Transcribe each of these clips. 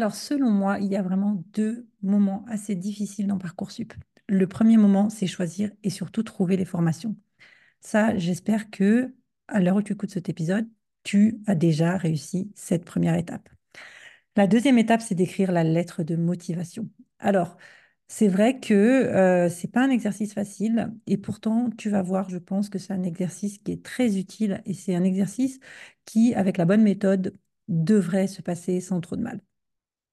Alors, selon moi, il y a vraiment deux moments assez difficiles dans Parcoursup. Le premier moment, c'est choisir et surtout trouver les formations. Ça, j'espère que, à l'heure où tu écoutes cet épisode, tu as déjà réussi cette première étape. La deuxième étape, c'est d'écrire la lettre de motivation. Alors, c'est vrai que euh, ce n'est pas un exercice facile et pourtant, tu vas voir, je pense que c'est un exercice qui est très utile et c'est un exercice qui, avec la bonne méthode, devrait se passer sans trop de mal.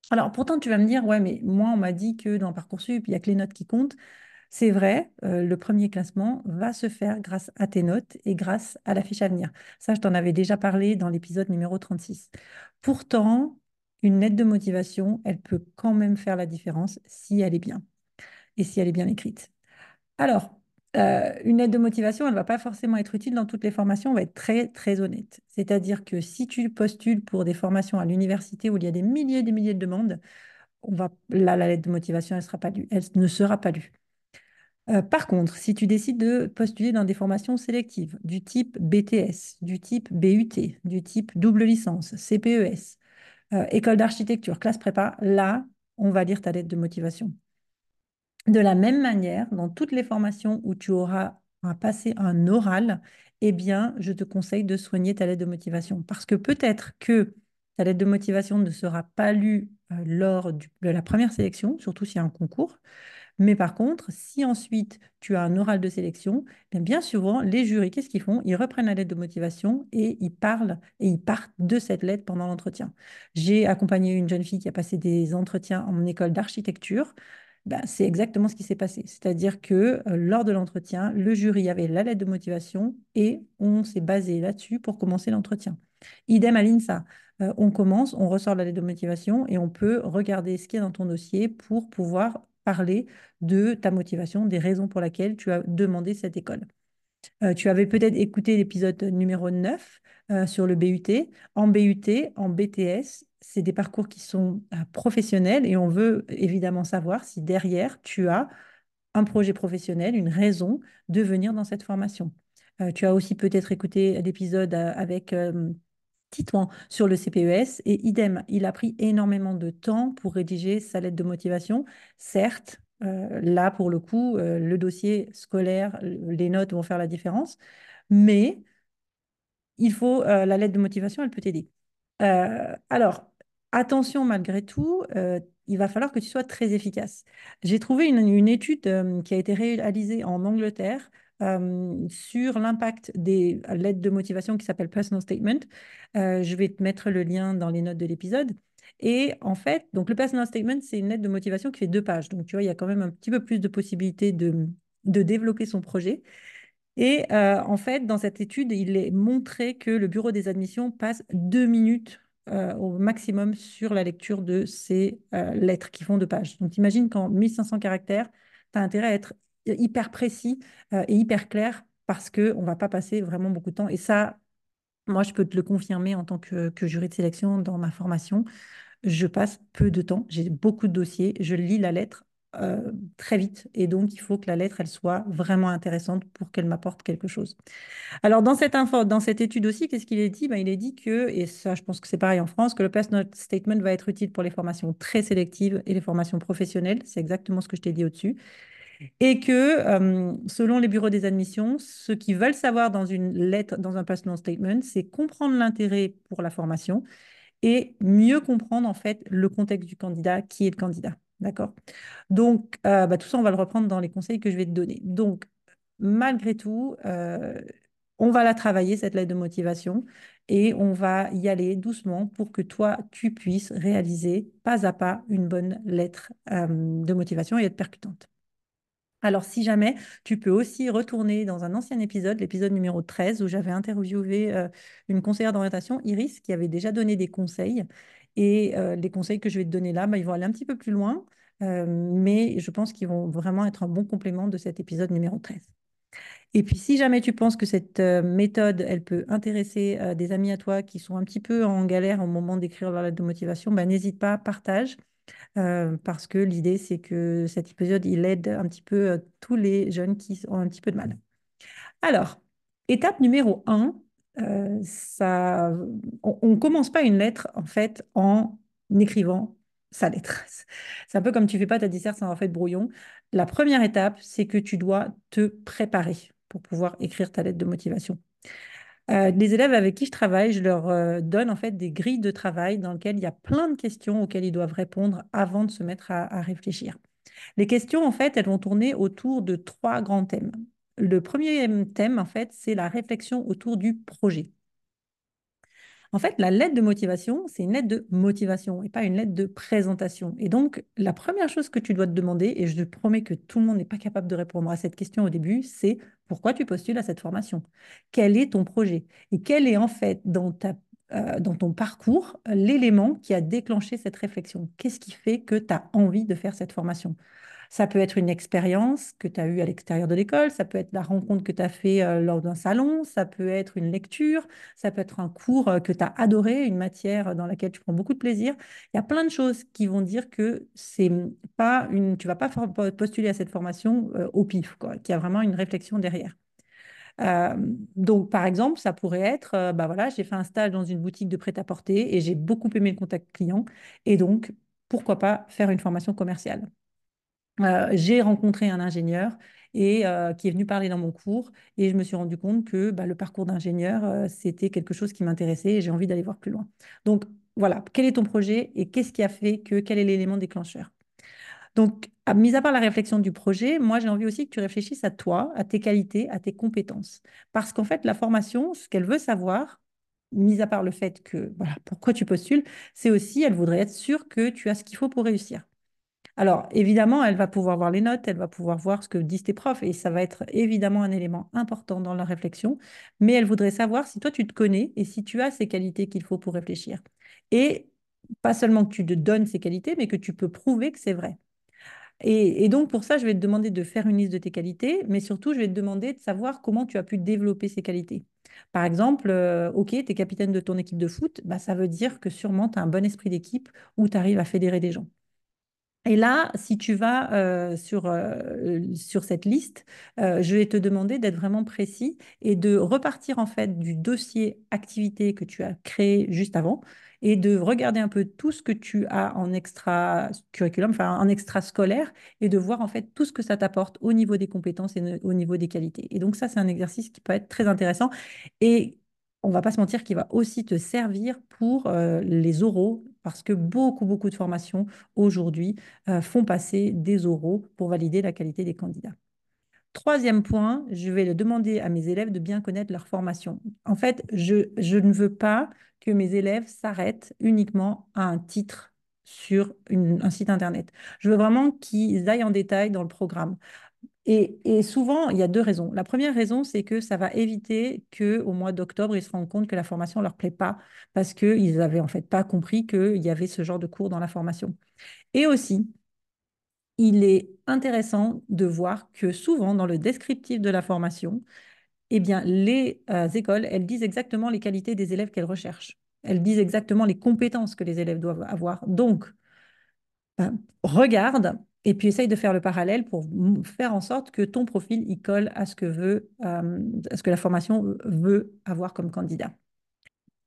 Alors, pourtant, tu vas me dire, ouais, mais moi, on m'a dit que dans Parcoursup, il n'y a que les notes qui comptent. C'est vrai, euh, le premier classement va se faire grâce à tes notes et grâce à la fiche à venir. Ça, je t'en avais déjà parlé dans l'épisode numéro 36. Pourtant, une lettre de motivation, elle peut quand même faire la différence si elle est bien et si elle est bien écrite. Alors, euh, une aide de motivation, elle ne va pas forcément être utile dans toutes les formations, on va être très, très honnête. C'est-à-dire que si tu postules pour des formations à l'université où il y a des milliers et des milliers de demandes, là, la lettre de motivation, elle ne sera pas lue. Euh, par contre, si tu décides de postuler dans des formations sélectives du type BTS, du type BUT, du type double licence, CPES, euh, école d'architecture, classe prépa, là, on va lire ta lettre de motivation. De la même manière, dans toutes les formations où tu auras à passer un oral, eh bien, je te conseille de soigner ta lettre de motivation. Parce que peut-être que ta lettre de motivation ne sera pas lue euh, lors de la première sélection, surtout s'il y a un concours. Mais par contre, si ensuite tu as un oral de sélection, bien, bien souvent, les jurys, qu'est-ce qu'ils font? Ils reprennent la lettre de motivation et ils parlent et ils partent de cette lettre pendant l'entretien. J'ai accompagné une jeune fille qui a passé des entretiens en école d'architecture. Ben, c'est exactement ce qui s'est passé. C'est-à-dire que euh, lors de l'entretien, le jury avait la lettre de motivation et on s'est basé là-dessus pour commencer l'entretien. Idem à l'INSA. Euh, on commence, on ressort la lettre de motivation et on peut regarder ce qu'il y a dans ton dossier pour pouvoir parler de ta motivation, des raisons pour lesquelles tu as demandé cette école. Euh, tu avais peut-être écouté l'épisode numéro 9 sur le BUT. En BUT, en BTS, c'est des parcours qui sont euh, professionnels et on veut évidemment savoir si derrière, tu as un projet professionnel, une raison de venir dans cette formation. Euh, tu as aussi peut-être écouté l'épisode euh, avec Titouan sur le CPES et idem, il a pris énormément de temps pour rédiger sa lettre de motivation. Certes, là, pour le coup, le dossier scolaire, les notes vont faire la différence, mais il faut la lettre de motivation, elle peut t'aider. Alors, attention malgré tout, euh, il va falloir que tu sois très efficace. J'ai trouvé une, étude euh, qui a été réalisée en Angleterre euh, sur l'impact des lettres de motivation qui s'appelle Personal Statement. je vais te mettre le lien dans les notes de l'épisode. Et en fait, donc le Personal Statement, c'est une lettre de motivation qui fait deux pages. Donc, tu vois, il y a quand même un petit peu plus de possibilités de, de développer son projet. Et en fait, dans cette étude, il est montré que le bureau des admissions passe deux minutes euh, au maximum sur la lecture de ces euh, lettres qui font deux pages. Donc, imagine qu'en 1500 caractères, tu as intérêt à être hyper précis euh, et hyper clair parce qu'on ne va pas passer vraiment beaucoup de temps. Et ça, moi, je peux te le confirmer en tant que, que jury de sélection dans ma formation. Je passe peu de temps, j'ai beaucoup de dossiers, je lis la lettre euh, très vite. Et donc, il faut que la lettre, elle soit vraiment intéressante pour qu'elle m'apporte quelque chose. Alors, dans cette, info, dans cette étude aussi, qu'est-ce qu'il est dit? Ben, Il est dit que, et ça, je pense que c'est pareil en France, que le personal statement va être utile pour les formations très sélectives et les formations professionnelles. C'est exactement ce que je t'ai dit au-dessus. Et que, euh, selon les bureaux des admissions, ce qu'ils veulent savoir dans une lettre, dans un personal statement, c'est comprendre l'intérêt pour la formation et mieux comprendre, en fait, le contexte du candidat, qui est le candidat. D'accord Donc, euh, bah, tout ça, on va le reprendre dans les conseils que je vais te donner. Donc, malgré tout, euh, on va la travailler, cette lettre de motivation, et on va y aller doucement pour que toi, tu puisses réaliser pas à pas une bonne lettre euh, de motivation et être percutante. Alors, si jamais, tu peux aussi retourner dans un ancien épisode, l'épisode numéro 13, où j'avais interviewé une conseillère d'orientation, Iris, qui avait déjà donné des conseils Et les conseils que je vais te donner là, bah, ils vont aller un petit peu plus loin, mais je pense qu'ils vont vraiment être un bon complément de cet épisode numéro 13. Et puis, si jamais tu penses que cette méthode, elle peut intéresser des amis à toi qui sont un petit peu en galère au moment d'écrire leur lettre de motivation, bah, n'hésite pas, partage. parce que l'idée, c'est que cet épisode, il aide un petit peu tous les jeunes qui ont un petit peu de mal. Alors, étape numéro 1, ça, on ne commence pas une lettre, en fait, en écrivant sa lettre. C'est un peu comme tu fais pas ta dissert sans avoir fait de brouillon. La première étape, c'est que tu dois te préparer pour pouvoir écrire ta lettre de motivation. Euh, les élèves avec qui je travaille, je leur euh, donne en fait des grilles de travail dans lesquelles il y a plein de questions auxquelles ils doivent répondre avant de se mettre à réfléchir. Les questions, en fait, elles vont tourner autour de trois grands thèmes. Le premier thème, en fait, c'est la réflexion autour du projet. En fait, la lettre de motivation, c'est une lettre de motivation et pas une lettre de présentation. Et donc, la première chose que tu dois te demander, et je te promets que tout le monde n'est pas capable de répondre à cette question au début, c'est pourquoi tu postules à cette formation? Quel est ton projet? Et quel est en fait dans, euh, dans ton parcours l'élément qui a déclenché cette réflexion? Qu'est-ce qui fait que tu as envie de faire cette formation? Ça peut être une expérience que tu as eue à l'extérieur de l'école, ça peut être la rencontre que tu as fait euh, lors d'un salon, ça peut être une lecture, ça peut être un cours euh, que tu as adoré, une matière dans laquelle tu prends beaucoup de plaisir. Il y a plein de choses qui vont dire que c'est pas une, tu vas pas postuler à cette formation euh, au pif, qu'il y a vraiment une réflexion derrière. donc, par exemple, ça pourrait être, bah j'ai fait un stage dans une boutique de prêt-à-porter et j'ai beaucoup aimé le contact client. Et donc, pourquoi pas faire une formation commerciale euh, j'ai rencontré un ingénieur et euh, qui est venu parler dans mon cours et je me suis rendu compte que bah, le parcours d'ingénieur, euh, c'était quelque chose qui m'intéressait et j'ai envie d'aller voir plus loin. Donc voilà, quel est ton projet et qu'est-ce qui a fait que, quel est l'élément déclencheur? Donc, mis à part la réflexion du projet, moi, j'ai envie aussi que tu réfléchisses à toi, à tes qualités, à tes compétences. Parce qu'en fait, la formation, ce qu'elle veut savoir, mis à part le fait que, voilà, pourquoi tu postules, c'est aussi, elle voudrait être sûre que tu as ce qu'il faut pour réussir. Alors, évidemment, elle va pouvoir voir les notes, elle va pouvoir voir ce que disent tes profs, et ça va être évidemment un élément important dans la réflexion, mais elle voudrait savoir si toi, tu te connais et si tu as ces qualités qu'il faut pour réfléchir. Et pas seulement que tu te donnes ces qualités, mais que tu peux prouver que c'est vrai. Et, donc, pour ça, je vais te demander de faire une liste de tes qualités, mais surtout, je vais te demander de savoir comment tu as pu développer ces qualités. Par exemple, euh, OK, tu es capitaine de ton équipe de foot, bah, ça veut dire que sûrement tu as un bon esprit d'équipe où tu arrives à fédérer des gens. Et là, si tu vas euh, sur, euh, sur cette liste, euh, je vais te demander d'être vraiment précis et de repartir en fait du dossier activité que tu as créé juste avant et de regarder un peu tout ce que tu as en extra curriculum, enfin en extra scolaire et de voir en fait tout ce que ça t'apporte au niveau des compétences et au niveau des qualités. Et donc ça, c'est un exercice qui peut être très intéressant et on va pas se mentir qu'il va aussi te servir pour les oraux parce que beaucoup, beaucoup de formations aujourd'hui euh, font passer des oraux pour valider la qualité des candidats. Troisième point, je vais demander à mes élèves de bien connaître leur formation. En fait, je, ne veux pas que mes élèves s'arrêtent uniquement à un titre sur un site Internet. Je veux vraiment qu'ils aillent en détail dans le programme. Et, souvent, il y a deux raisons. La première raison, c'est que ça va éviter qu'au mois d'octobre, ils se rendent compte que la formation ne leur plaît pas parce qu'ils n'avaient en fait pas compris qu'il y avait ce genre de cours dans la formation. Et aussi, il est intéressant de voir que souvent, dans le descriptif de la formation, eh bien, les euh, écoles, elles disent exactement les qualités des élèves qu'elles recherchent. Elles disent exactement les compétences que les élèves doivent avoir. Donc, ben, regarde et puis essaye de faire le parallèle pour faire en sorte que ton profil y colle à ce que veut, à ce que la formation veut avoir comme candidat.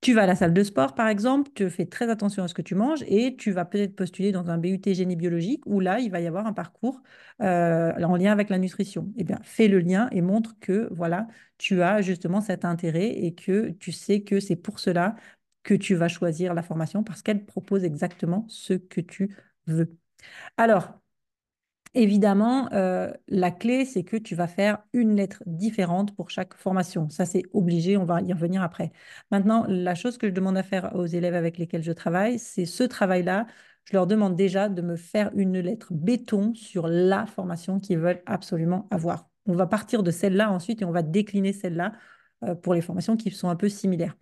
Tu vas à la salle de sport, par exemple, tu fais très attention à ce que tu manges et tu vas peut-être postuler dans un BUT génie biologique où là, il va y avoir un parcours en lien avec la nutrition. Eh bien, fais le lien et montre que voilà, tu as justement cet intérêt et que tu sais que c'est pour cela que tu vas choisir la formation parce qu'elle propose exactement ce que tu veux. Alors, Évidemment, euh, la clé, c'est que tu vas faire une lettre différente pour chaque formation. Ça, c'est obligé, on va y revenir après. Maintenant, la chose que je demande à faire aux élèves avec lesquels je travaille, c'est ce travail-là. Je leur demande déjà de me faire une lettre béton sur la formation qu'ils veulent absolument avoir. On va partir de celle-là ensuite et on va décliner celle-là euh, pour les formations qui sont un peu similaires.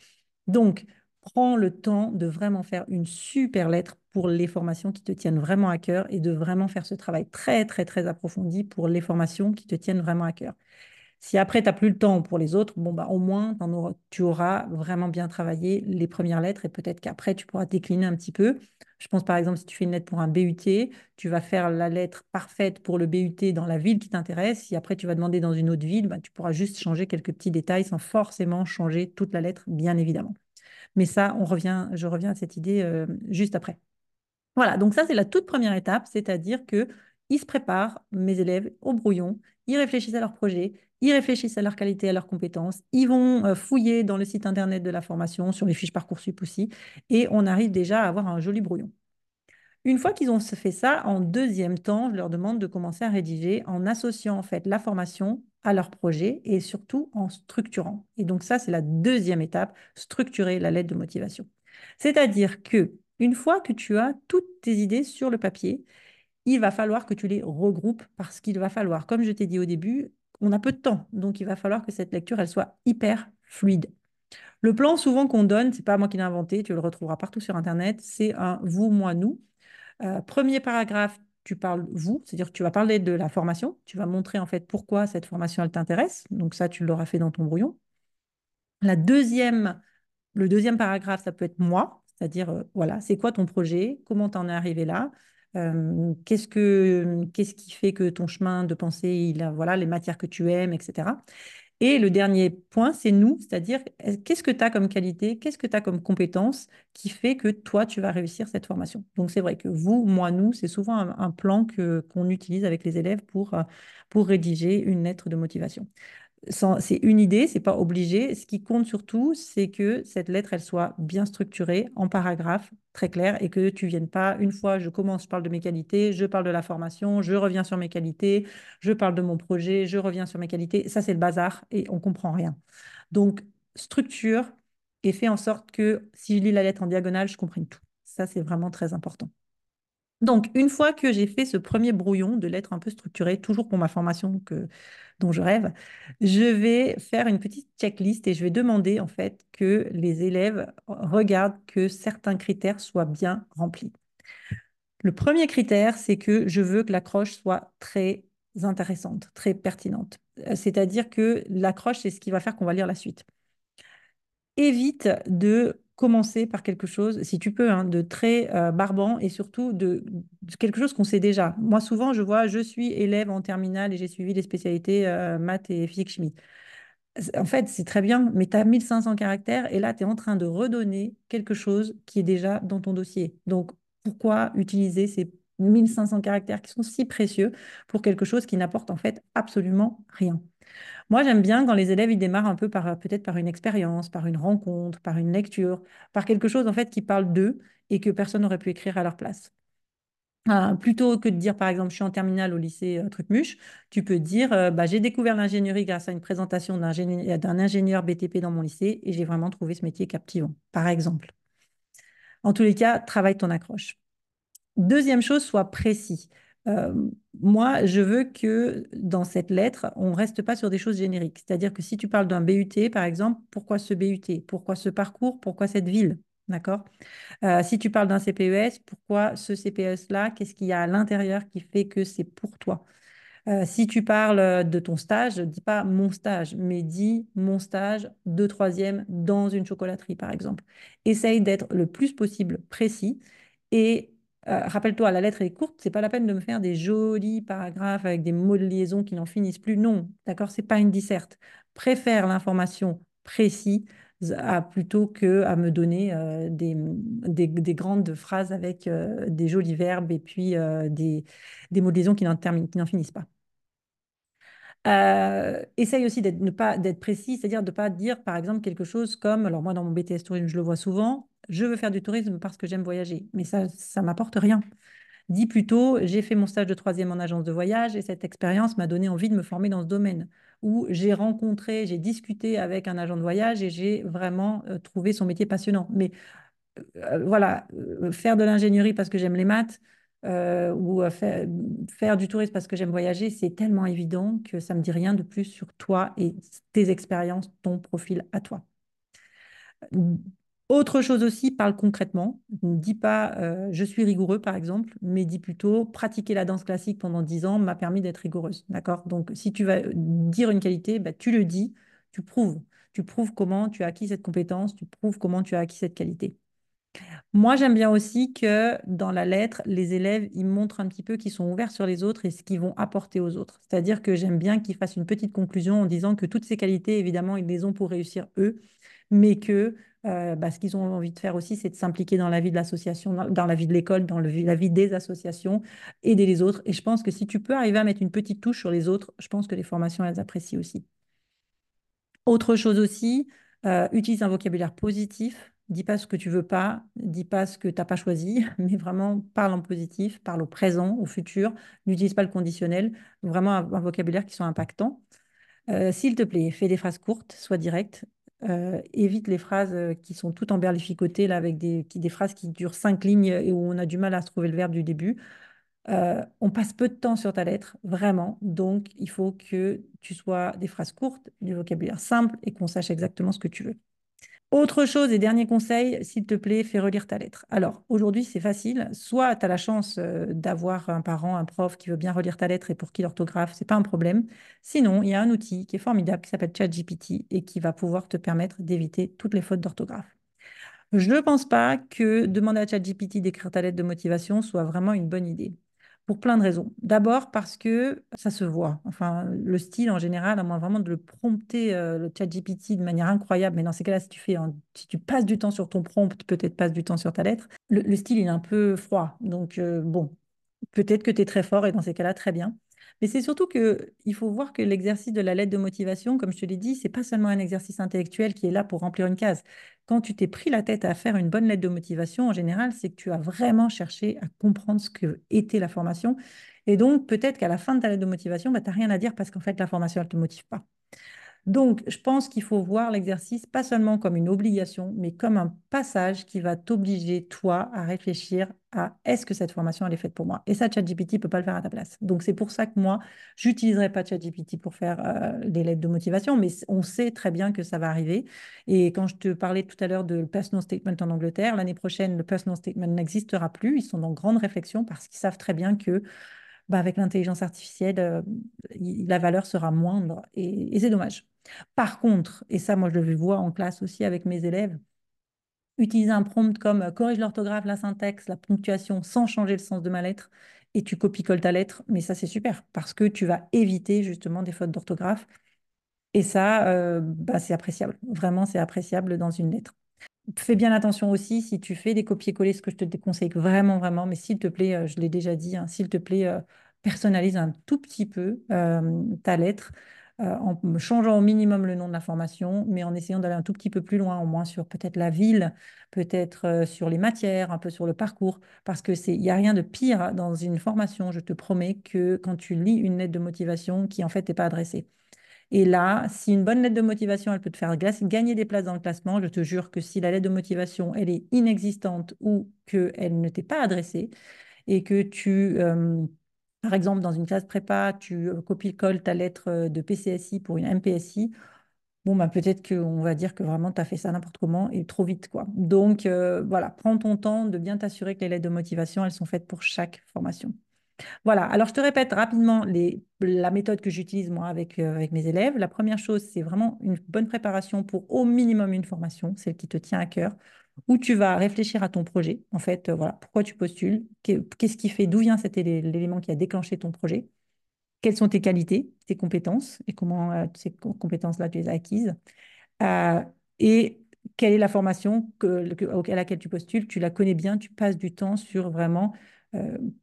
Donc, prends le temps de vraiment faire une super lettre pour les formations qui te tiennent vraiment à cœur et de vraiment faire ce travail très, très, très approfondi pour les formations qui te tiennent vraiment à cœur. Si après, tu n'as plus le temps pour les autres, bon, bah, au moins, tu auras vraiment bien travaillé les premières lettres et peut-être qu'après, tu pourras décliner un petit peu. Je pense par exemple, si tu fais une lettre pour un BUT, tu vas faire la lettre parfaite pour le BUT dans la ville qui t'intéresse. Si après, tu vas demander dans une autre ville, bah, tu pourras juste changer quelques petits détails sans forcément changer toute la lettre, bien évidemment. Mais ça, on revient, je reviens à cette idée euh, juste après. Voilà, donc ça, c'est la toute première étape, c'est-à-dire que ils se préparent, mes élèves, au brouillon, ils réfléchissent à leur projet, ils réfléchissent à leur qualité, à leurs compétences, ils vont euh, fouiller dans le site internet de la formation, sur les fiches Parcoursup aussi, et on arrive déjà à avoir un joli brouillon. Une fois qu'ils ont fait ça, en deuxième temps, je leur demande de commencer à rédiger en associant en fait la formation à leur projet et surtout en structurant. Et donc ça, c'est la deuxième étape, structurer la lettre de motivation. C'est-à-dire que une fois que tu as toutes tes idées sur le papier, il va falloir que tu les regroupes parce qu'il va falloir, comme je t'ai dit au début, on a peu de temps, donc il va falloir que cette lecture elle soit hyper fluide. Le plan souvent qu'on donne, c'est pas moi qui l'ai inventé, tu le retrouveras partout sur internet, c'est un vous, moi, nous. Euh, premier paragraphe, tu parles vous, c'est-à-dire que tu vas parler de la formation, tu vas montrer en fait pourquoi cette formation elle t'intéresse. Donc ça, tu l'auras fait dans ton brouillon. La deuxième, le deuxième paragraphe, ça peut être moi, c'est-à-dire euh, voilà, c'est quoi ton projet, comment tu en es arrivé là, euh, qu'est-ce, que, qu'est-ce qui fait que ton chemin de pensée, voilà, les matières que tu aimes, etc. Et le dernier point, c'est nous, c'est-à-dire qu'est-ce que tu as comme qualité, qu'est-ce que tu as comme compétence qui fait que toi, tu vas réussir cette formation? Donc, c'est vrai que vous, moi, nous, c'est souvent un, plan qu'on utilise avec les élèves pour, euh, pour rédiger une lettre de motivation c'est une idée, c'est pas obligé. Ce qui compte surtout, c'est que cette lettre, elle soit bien structurée en paragraphes très clairs et que tu viennes pas une fois, je commence, je parle de mes qualités, je parle de la formation, je reviens sur mes qualités, je parle de mon projet, je reviens sur mes qualités. Ça, c'est le bazar et on comprend rien. Donc, structure et fais en sorte que si je lis la lettre en diagonale, je comprenne tout. Ça, c'est vraiment très important. Donc, une fois que j'ai fait ce premier brouillon de lettres un peu structurées, toujours pour ma formation dont je rêve, je vais faire une petite checklist et je vais demander en fait que les élèves regardent que certains critères soient bien remplis. Le premier critère, c'est que je veux que l'accroche soit très intéressante, très pertinente. C'est-à-dire que l'accroche, c'est ce qui va faire qu'on va lire la suite. Évite de commencer par quelque chose, si tu peux, hein, de très euh, barbant et surtout de, quelque chose qu'on sait déjà. Moi, souvent, je vois, je suis élève en terminale et j'ai suivi les spécialités euh, maths et physique-chimie. En fait, c'est très bien, mais tu as 1500 caractères et là, tu es en train de redonner quelque chose qui est déjà dans ton dossier. Donc, pourquoi utiliser ces 1500 caractères qui sont si précieux pour quelque chose qui n'apporte en fait absolument rien? Moi, j'aime bien quand les élèves ils démarrent un peu par peut-être par une expérience, par une rencontre, par une lecture, par quelque chose en fait qui parle d'eux et que personne n'aurait pu écrire à leur place. Euh, plutôt que de dire, par exemple, je suis en terminale au lycée euh, Trucmuche, tu peux dire, euh, bah, j'ai découvert l'ingénierie grâce à une présentation d'un ingénieur BTP dans mon lycée et j'ai vraiment trouvé ce métier captivant, par exemple. En tous les cas, travaille ton accroche. Deuxième chose, sois précis. Euh, moi, je veux que dans cette lettre, on ne reste pas sur des choses génériques. C'est-à-dire que si tu parles d'un BUT, par exemple, pourquoi ce BUT Pourquoi ce parcours? Pourquoi cette ville? D'accord? Euh, Si tu parles d'un CPES, pourquoi ce CPES-là Qu'est-ce qu'il y a à l'intérieur qui fait que c'est pour toi? Euh, si tu parles de ton stage, dis pas mon stage, mais dis mon stage de troisième dans une chocolaterie, par exemple. Essaye d'être le plus possible précis et euh, rappelle-toi, la lettre est courte, c'est pas la peine de me faire des jolis paragraphes avec des mots de liaison qui n'en finissent plus. Non, d'accord, c'est pas une disserte. Préfère l'information précise à, plutôt que à me donner euh, des, des, grandes phrases avec euh, des jolis verbes et puis des, des mots de liaison qui n'en finissent pas. Essaye aussi d'être ne pas d'être précis, c'est-à-dire de ne pas dire par exemple quelque chose comme, alors moi dans mon BTS tourisme je le vois souvent, je veux faire du tourisme parce que j'aime voyager. Mais ça, ça m'apporte rien. Dis plutôt, j'ai fait mon stage de troisième en agence de voyage et cette expérience m'a donné envie de me former dans ce domaine. Où j'ai rencontré, j'ai discuté avec un agent de voyage et j'ai vraiment euh, trouvé son métier passionnant. Mais euh, euh, voilà, faire de l'ingénierie parce que j'aime les maths ou faire, du tourisme parce que j'aime voyager, c'est tellement évident que ça me dit rien de plus sur toi et tes expériences, ton profil à toi. Autre chose aussi, parle concrètement. Ne dis pas euh, je suis rigoureux, par exemple, mais dis plutôt pratiquer la danse classique pendant 10 ans m'a permis d'être rigoureuse. Donc, si tu vas dire une qualité, bah, tu le dis, tu prouves. Tu prouves comment tu as acquis cette compétence, tu prouves comment tu as acquis cette qualité. Moi, j'aime bien aussi que dans la lettre, les élèves, ils montrent un petit peu qu'ils sont ouverts sur les autres et ce qu'ils vont apporter aux autres. C'est-à-dire que j'aime bien qu'ils fassent une petite conclusion en disant que toutes ces qualités, évidemment, ils les ont pour réussir eux, mais que euh, bah, ce qu'ils ont envie de faire aussi, c'est de s'impliquer dans la vie de l'association, dans, la vie de l'école, dans la vie des associations, aider les autres. Et je pense que si tu peux arriver à mettre une petite touche sur les autres, je pense que les formations, elles apprécient aussi. Autre chose aussi, euh, utilise un vocabulaire positif. Dis pas ce que tu veux pas, dis pas ce que tu n'as pas choisi, mais vraiment parle en positif, parle au présent, au futur. N'utilise pas le conditionnel, vraiment un, vocabulaire qui soit impactant. Euh, s'il te plaît, fais des phrases courtes, sois direct. Euh, évite les phrases qui sont toutes emberlificotées, là, avec des, phrases qui durent cinq lignes et où on a du mal à trouver le verbe du début. on passe peu de temps sur ta lettre, vraiment. Donc, il faut que tu sois des phrases courtes, du vocabulaire simple et qu'on sache exactement ce que tu veux. Autre chose et dernier conseil, s'il te plaît, fais relire ta lettre. Alors, aujourd'hui, c'est facile. Soit tu as la chance euh, d'avoir un parent, un prof qui veut bien relire ta lettre et pour qui l'orthographe, c'est pas un problème. Sinon, il y a un outil qui est formidable qui s'appelle ChatGPT et qui va pouvoir te permettre d'éviter toutes les fautes d'orthographe. Je ne pense pas que demander à ChatGPT d'écrire ta lettre de motivation soit vraiment une bonne idée pour plein de raisons. D'abord parce que ça se voit. Enfin, le style en général, à moins vraiment de le prompter, euh, le chat GPT de manière incroyable, mais dans ces cas-là, si tu fais, si tu passes du temps sur ton prompt, peut-être passes du temps sur ta lettre, le, style, il est un peu froid. Donc, euh, bon, peut-être que tu es très fort et dans ces cas-là, très bien. Mais c'est surtout qu'il faut voir que l'exercice de la lettre de motivation, comme je te l'ai dit, c'est pas seulement un exercice intellectuel qui est là pour remplir une case. Quand tu t'es pris la tête à faire une bonne lettre de motivation, en général, c'est que tu as vraiment cherché à comprendre ce que était la formation. Et donc, peut-être qu'à la fin de ta lettre de motivation, bah, tu n'as rien à dire parce qu'en fait, la formation, elle ne te motive pas. Donc, je pense qu'il faut voir l'exercice pas seulement comme une obligation, mais comme un passage qui va t'obliger, toi, à réfléchir à est-ce que cette formation, elle est faite pour moi? Et ça, ChatGPT ne peut pas le faire à ta place. Donc, c'est pour ça que moi, j'utiliserai pas ChatGPT pour faire euh, des lettres de motivation, mais on sait très bien que ça va arriver. Et quand je te parlais tout à l'heure de personal statement en Angleterre, l'année prochaine, le personal statement n'existera plus. Ils sont dans grande réflexion parce qu'ils savent très bien que bah, avec l'intelligence artificielle, euh, la valeur sera moindre et c'est dommage. Par contre, et ça, moi, je le vois en classe aussi avec mes élèves, utiliser un prompt comme euh, corrige l'orthographe, la syntaxe, la ponctuation sans changer le sens de ma lettre et tu copies-colles ta lettre. Mais ça, c'est super parce que tu vas éviter justement des fautes d'orthographe. Et ça, euh, bah, c'est appréciable. Vraiment, c'est appréciable dans une lettre. Fais bien attention aussi si tu fais des copier-coller, ce que je te déconseille vraiment, vraiment, mais s'il te plaît, euh, je l'ai déjà dit, hein, s'il te plaît, personnalise un tout petit peu ta lettre. Euh, en changeant au minimum le nom de la formation, mais en essayant d'aller un tout petit peu plus loin, au moins sur peut-être la ville, peut-être euh, sur les matières, un peu sur le parcours, parce que c'est, il n'y a rien de pire dans une formation, je te promets, que quand tu lis une lettre de motivation qui en fait n'est pas adressée. Et là, si une bonne lettre de motivation, elle peut te faire gagner des places dans le classement, je te jure que si la lettre de motivation, elle est inexistante ou qu'elle ne t'est pas adressée et que tu... Euh, par exemple, dans une classe prépa, tu euh, copies-colles ta lettre euh, de PCSI pour une MPSI. Bon, bah, peut-être qu'on va dire que vraiment tu as fait ça n'importe comment et trop vite. quoi. Donc, voilà, prends ton temps de bien t'assurer que les lettres de motivation, elles sont faites pour chaque formation. Voilà, alors je te répète rapidement la méthode que j'utilise moi avec, avec mes élèves. La première chose, c'est vraiment une bonne préparation pour au minimum une formation, celle qui te tient à cœur où tu vas réfléchir à ton projet. En fait, euh, voilà, pourquoi tu postules, qu'est-ce qui fait, d'où vient cet l'élément qui a déclenché ton projet, quelles sont tes qualités, tes compétences et comment euh, ces compétences-là tu les as acquises. Euh, et quelle est la formation à laquelle tu postules, tu la connais bien, tu passes du temps sur vraiment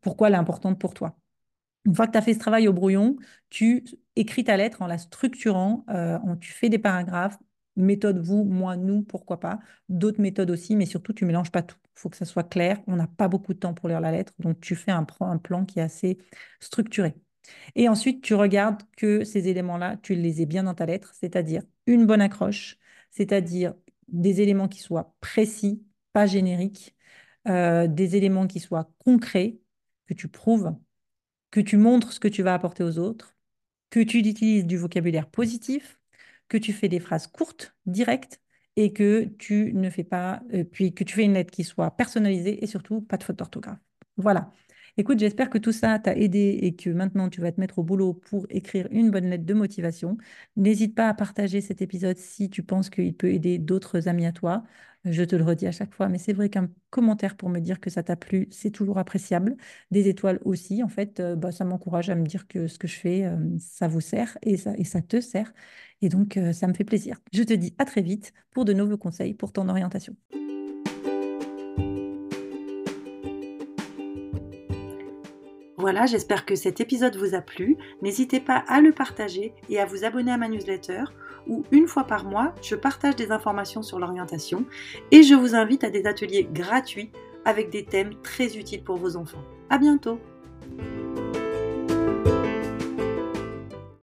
pourquoi elle est importante pour toi. Une fois que tu as fait ce travail au brouillon, tu écris ta lettre en la structurant, tu fais des paragraphes méthode vous, moi, nous, pourquoi pas. D'autres méthodes aussi, mais surtout, tu mélanges pas tout. Il faut que ça soit clair. On n'a pas beaucoup de temps pour lire la lettre, donc tu fais un, un plan qui est assez structuré. Et ensuite, tu regardes que ces éléments-là, tu les aies bien dans ta lettre, c'est-à-dire une bonne accroche, c'est-à-dire des éléments qui soient précis, pas génériques, euh, des éléments qui soient concrets, que tu prouves, que tu montres ce que tu vas apporter aux autres, que tu utilises du vocabulaire positif, que tu fais des phrases courtes, directes, et que tu ne fais pas, euh, puis que tu fais une lettre qui soit personnalisée et surtout pas de faute d'orthographe. Voilà. Écoute, j'espère que tout ça t'a aidé et que maintenant tu vas te mettre au boulot pour écrire une bonne lettre de motivation. N'hésite pas à partager cet épisode si tu penses qu'il peut aider d'autres amis à toi. Je te le redis à chaque fois, mais c'est vrai qu'un commentaire pour me dire que ça t'a plu, c'est toujours appréciable. Des étoiles aussi, en fait, euh, bah, ça m'encourage à me dire que ce que je fais, euh, ça vous sert et ça, te sert. Et donc, euh, ça me fait plaisir. Je te dis à très vite pour de nouveaux conseils pour ton orientation. Voilà, j'espère que cet épisode vous a plu. N'hésitez pas à le partager et à vous abonner à ma newsletter où une fois par mois, je partage des informations sur l'orientation et je vous invite à des ateliers gratuits avec des thèmes très utiles pour vos enfants. À bientôt!